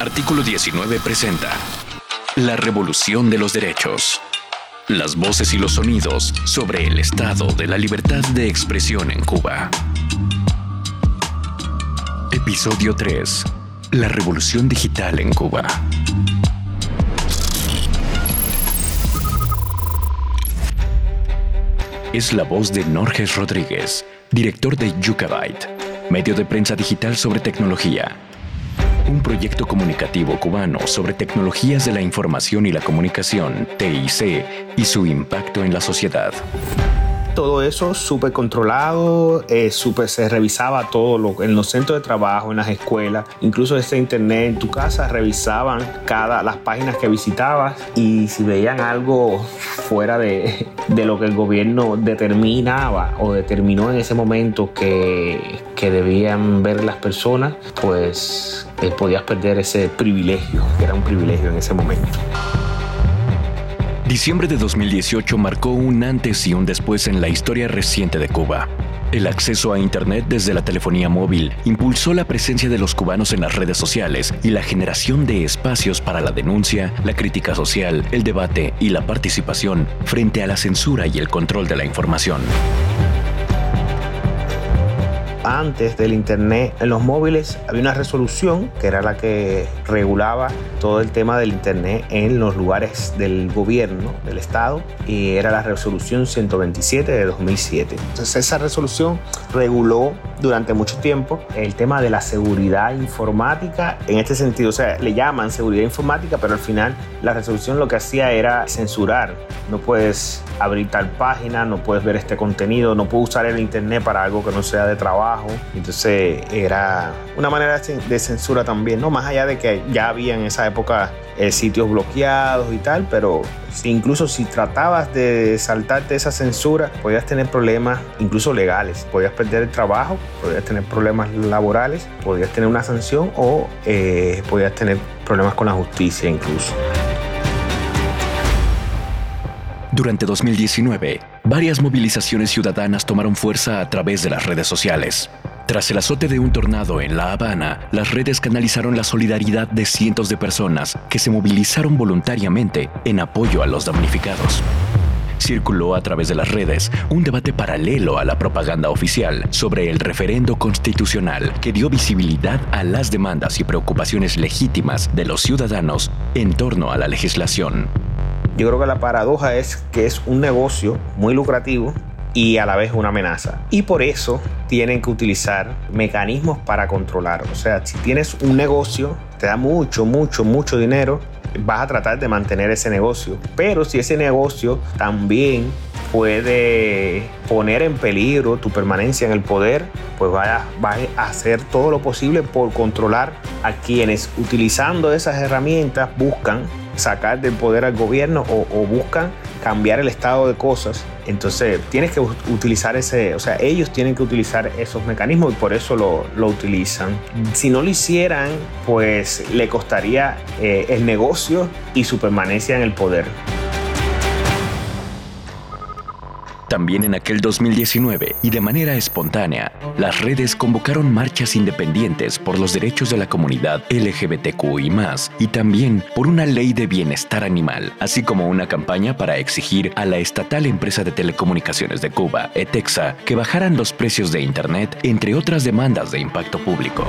Artículo 19 presenta La revolución de los derechos. Las voces y los sonidos sobre el estado de la libertad de expresión en Cuba. Episodio 3. La revolución digital en Cuba. Es la voz de Norges Rodríguez, director de Yucabyte, medio de prensa digital sobre tecnología. Un proyecto comunicativo cubano sobre tecnologías de la información y la comunicación, TIC, y su impacto en la sociedad todo eso súper controlado, eh, se revisaba todo en los centros de trabajo, en las escuelas, incluso desde internet en tu casa revisaban cada las páginas que visitabas y si veían algo fuera de, lo que el gobierno determinaba o determinó en ese momento que, debían ver las personas, pues eh, podías perder ese privilegio, que era un privilegio en ese momento. Diciembre de 2018 marcó un antes y un después en la historia reciente de Cuba. El acceso a Internet desde la telefonía móvil impulsó la presencia de los cubanos en las redes sociales y la generación de espacios para la denuncia, la crítica social, el debate y la participación frente a la censura y el control de la información antes del Internet en los móviles había una resolución que era la que regulaba todo el tema del Internet en los lugares del gobierno, del Estado, y era la resolución 127 de 2007. Entonces esa resolución reguló durante mucho tiempo el tema de la seguridad informática en este sentido, o sea, le llaman seguridad informática, pero al final la resolución lo que hacía era censurar. No puedes abrir tal página, no puedes ver este contenido, no puedes usar el Internet para algo que no sea de trabajo. Entonces era una manera de censura también, ¿no? Más allá de que ya había en esa época eh, sitios bloqueados y tal, pero incluso si tratabas de saltarte esa censura, podías tener problemas incluso legales, podías perder el trabajo, podías tener problemas laborales, podías tener una sanción o eh, podías tener problemas con la justicia incluso. Durante 2019, varias movilizaciones ciudadanas tomaron fuerza a través de las redes sociales. Tras el azote de un tornado en La Habana, las redes canalizaron la solidaridad de cientos de personas que se movilizaron voluntariamente en apoyo a los damnificados. Circuló a través de las redes un debate paralelo a la propaganda oficial sobre el referendo constitucional que dio visibilidad a las demandas y preocupaciones legítimas de los ciudadanos en torno a la legislación. Yo creo que la paradoja es que es un negocio muy lucrativo y a la vez una amenaza. Y por eso tienen que utilizar mecanismos para controlar. O sea, si tienes un negocio, te da mucho, mucho, mucho dinero, vas a tratar de mantener ese negocio. Pero si ese negocio también puede poner en peligro tu permanencia en el poder, pues vas a hacer todo lo posible por controlar a quienes utilizando esas herramientas buscan sacar del poder al gobierno o, buscan cambiar el estado de cosas. Entonces tienes que utilizar ese, o sea, ellos tienen que utilizar esos mecanismos y por eso lo, lo utilizan. Si no lo hicieran, pues le costaría eh, el negocio y su permanencia en el poder. También en aquel 2019 y de manera espontánea, las redes convocaron marchas independientes por los derechos de la comunidad LGBTQ y más, y también por una ley de bienestar animal, así como una campaña para exigir a la estatal empresa de telecomunicaciones de Cuba, ETEXA, que bajaran los precios de Internet, entre otras demandas de impacto público.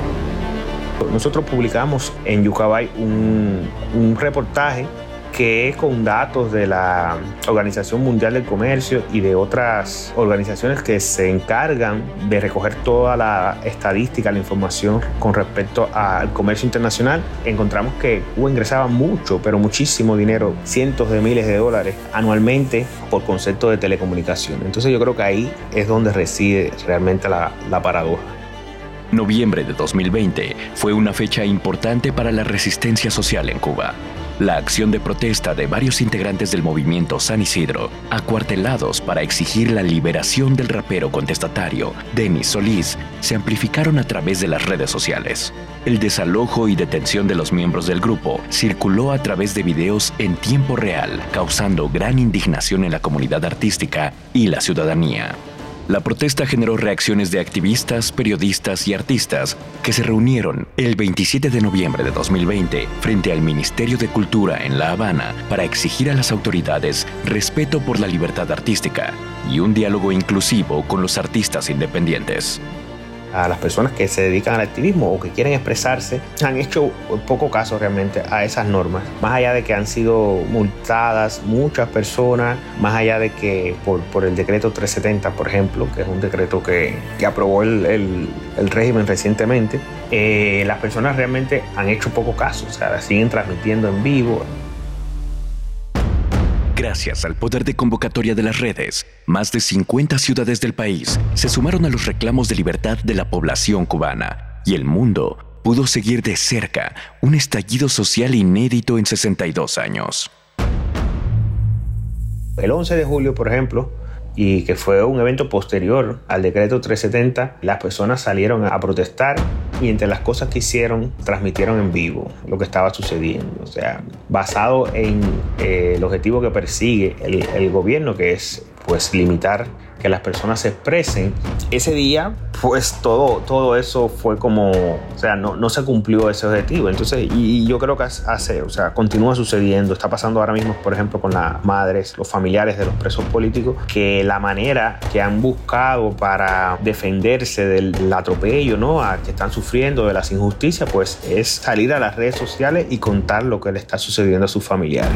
Nosotros publicamos en Yucabay un, un reportaje que con datos de la Organización Mundial del Comercio y de otras organizaciones que se encargan de recoger toda la estadística, la información con respecto al comercio internacional, encontramos que Cuba ingresaba mucho, pero muchísimo dinero, cientos de miles de dólares anualmente por concepto de telecomunicación. Entonces yo creo que ahí es donde reside realmente la, la paradoja. Noviembre de 2020 fue una fecha importante para la resistencia social en Cuba la acción de protesta de varios integrantes del movimiento San Isidro, acuartelados para exigir la liberación del rapero contestatario Denis Solís, se amplificaron a través de las redes sociales. El desalojo y detención de los miembros del grupo circuló a través de videos en tiempo real, causando gran indignación en la comunidad artística y la ciudadanía. La protesta generó reacciones de activistas, periodistas y artistas que se reunieron el 27 de noviembre de 2020 frente al Ministerio de Cultura en La Habana para exigir a las autoridades respeto por la libertad artística y un diálogo inclusivo con los artistas independientes a las personas que se dedican al activismo o que quieren expresarse, han hecho poco caso realmente a esas normas. Más allá de que han sido multadas muchas personas, más allá de que por, por el decreto 370, por ejemplo, que es un decreto que, que aprobó el, el, el, régimen recientemente, eh, las personas realmente han hecho poco caso, o sea, siguen transmitiendo en vivo, Gracias al poder de convocatoria de las redes, más de 50 ciudades del país se sumaron a los reclamos de libertad de la población cubana y el mundo pudo seguir de cerca un estallido social inédito en 62 años. El 11 de julio, por ejemplo, y que fue un evento posterior al decreto 370, las personas salieron a protestar y entre las cosas que hicieron transmitieron en vivo lo que estaba sucediendo. O sea, basado en eh, el objetivo que persigue el, el gobierno, que es pues limitar que las personas se expresen. Ese día, pues todo, todo eso fue como, o sea, no, no se cumplió ese objetivo. Entonces, y, yo creo que hace, o sea, continúa sucediendo. Está pasando ahora mismo, por ejemplo, con las madres, los familiares de los presos políticos, que la manera que han buscado para defenderse del atropello, ¿no? A que están sufriendo de las injusticias, pues es salir a las redes sociales y contar lo que le está sucediendo a sus familiares.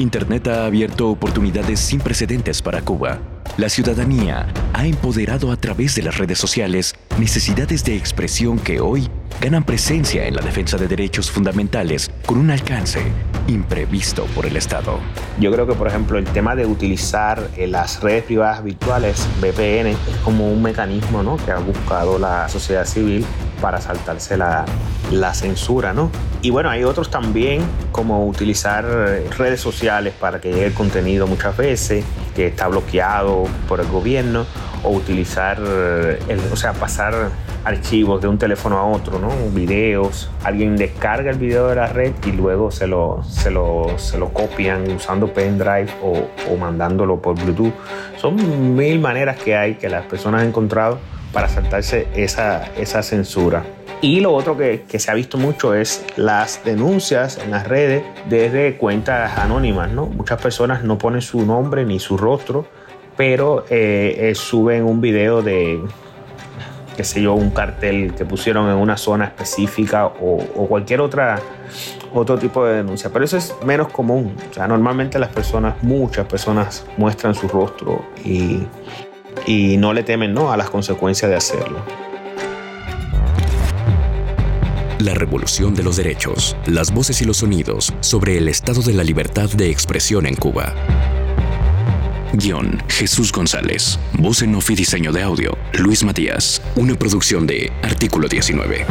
Internet ha abierto oportunidades sin precedentes para Cuba. La ciudadanía ha empoderado a través de las redes sociales necesidades de expresión que hoy ganan presencia en la defensa de derechos fundamentales con un alcance imprevisto por el Estado. Yo creo que, por ejemplo, el tema de utilizar eh, las redes privadas virtuales, VPN, es como un mecanismo ¿no? que ha buscado la sociedad civil para saltarse la, la censura, ¿no? Y bueno, hay otros también, como utilizar redes sociales para que llegue el contenido muchas veces, que está bloqueado por el gobierno, o utilizar, el, o sea, pasar archivos de un teléfono a otro, ¿no? Videos. Alguien descarga el video de la red y luego se lo, se lo, se lo copian usando pendrive o, o mandándolo por Bluetooth. Son mil maneras que hay que las personas han encontrado para saltarse esa, esa censura. Y lo otro que, que, se ha visto mucho es las denuncias en las redes desde cuentas anónimas. ¿no? Muchas personas no ponen su nombre ni su rostro, pero eh, eh, suben un video de, qué sé yo, un cartel que pusieron en una zona específica o, o cualquier otra otro tipo de denuncia. Pero eso es menos común. O sea, normalmente las personas, muchas personas muestran su rostro y, y no le temen ¿no? a las consecuencias de hacerlo. La revolución de los derechos, las voces y los sonidos sobre el estado de la libertad de expresión en Cuba. Guión Jesús González. Voz en off y diseño de audio Luis Matías. Una producción de Artículo 19.